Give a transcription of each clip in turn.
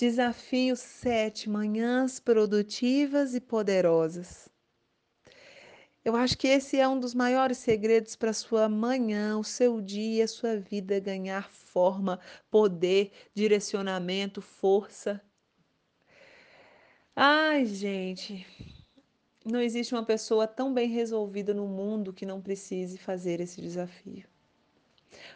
Desafio 7: manhãs produtivas e poderosas. Eu acho que esse é um dos maiores segredos para sua manhã, o seu dia, a sua vida ganhar forma, poder, direcionamento, força. Ai, gente, não existe uma pessoa tão bem resolvida no mundo que não precise fazer esse desafio.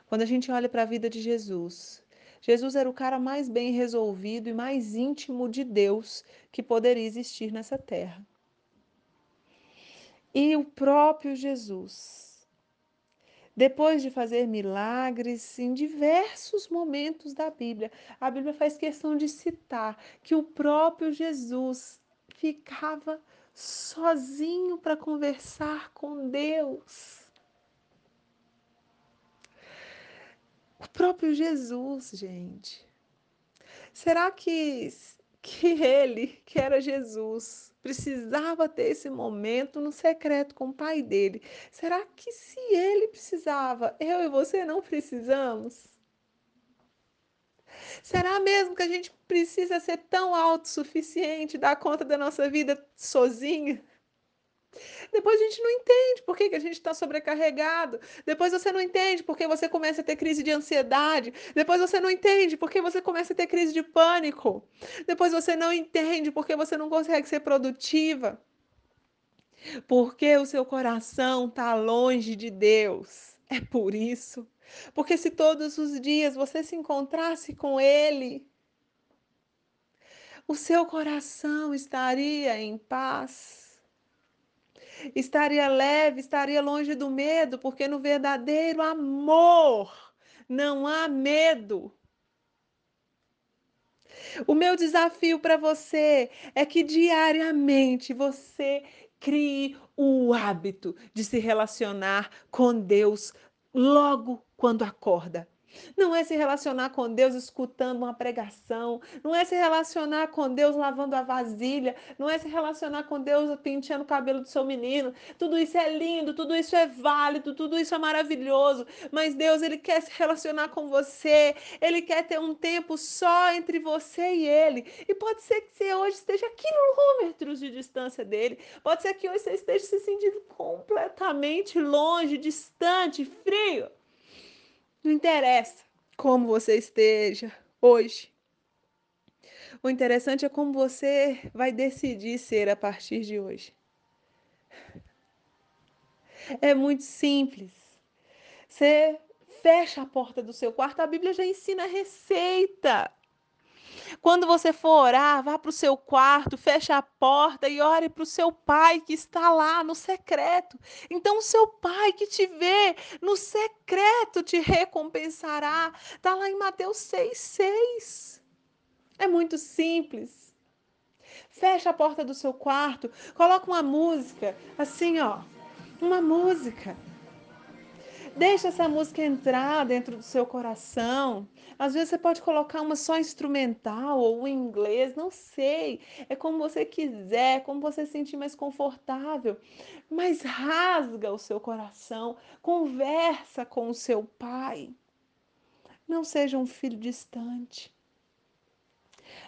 Quando a gente olha para a vida de Jesus, Jesus era o cara mais bem resolvido e mais íntimo de Deus que poderia existir nessa terra. E o próprio Jesus, depois de fazer milagres em diversos momentos da Bíblia, a Bíblia faz questão de citar que o próprio Jesus ficava sozinho para conversar com Deus. O próprio Jesus, gente. Será que que ele, que era Jesus, precisava ter esse momento no secreto com o pai dele. Será que se ele precisava, eu e você não precisamos? Será mesmo que a gente precisa ser tão autossuficiente, dar conta da nossa vida sozinha? Depois a gente não entende por que, que a gente está sobrecarregado. Depois você não entende por que você começa a ter crise de ansiedade. Depois você não entende por que você começa a ter crise de pânico. Depois você não entende por que você não consegue ser produtiva. Porque o seu coração está longe de Deus. É por isso. Porque se todos os dias você se encontrasse com Ele, o seu coração estaria em paz estaria leve, estaria longe do medo, porque no verdadeiro amor não há medo. O meu desafio para você é que diariamente você crie o hábito de se relacionar com Deus logo quando acorda. Não é se relacionar com Deus escutando uma pregação, não é se relacionar com Deus lavando a vasilha, não é se relacionar com Deus penteando o cabelo do seu menino. Tudo isso é lindo, tudo isso é válido, tudo isso é maravilhoso, mas Deus ele quer se relacionar com você, ele quer ter um tempo só entre você e ele. E pode ser que você hoje esteja quilômetros de distância dele, pode ser que hoje você esteja se sentindo completamente longe, distante, frio. Não interessa como você esteja hoje. O interessante é como você vai decidir ser a partir de hoje. É muito simples. Você fecha a porta do seu quarto, a Bíblia já ensina receita. Quando você for orar, vá para o seu quarto, feche a porta e ore para o seu pai que está lá no secreto. Então, o seu pai que te vê no secreto te recompensará. Está lá em Mateus 6,6. É muito simples. Feche a porta do seu quarto, coloca uma música, assim, ó, uma música. Deixa essa música entrar dentro do seu coração. Às vezes você pode colocar uma só instrumental ou em inglês, não sei. É como você quiser, como você se sentir mais confortável. Mas rasga o seu coração, conversa com o seu pai. Não seja um filho distante.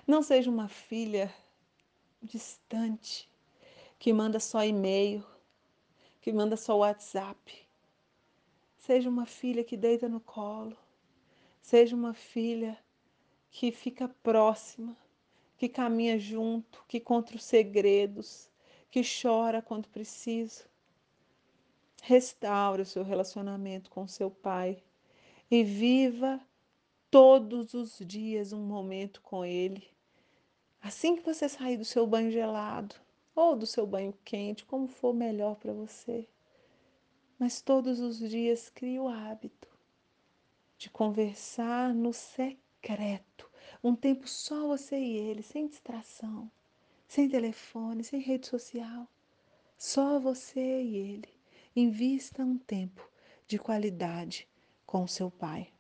Não seja uma filha distante que manda só e-mail, que manda só WhatsApp Seja uma filha que deita no colo. Seja uma filha que fica próxima, que caminha junto, que conta os segredos, que chora quando preciso. Restaure o seu relacionamento com seu pai e viva todos os dias um momento com ele. Assim que você sair do seu banho gelado ou do seu banho quente, como for melhor para você mas todos os dias crie o hábito de conversar no secreto, um tempo só você e ele, sem distração, sem telefone, sem rede social, só você e ele. Invista um tempo de qualidade com seu pai.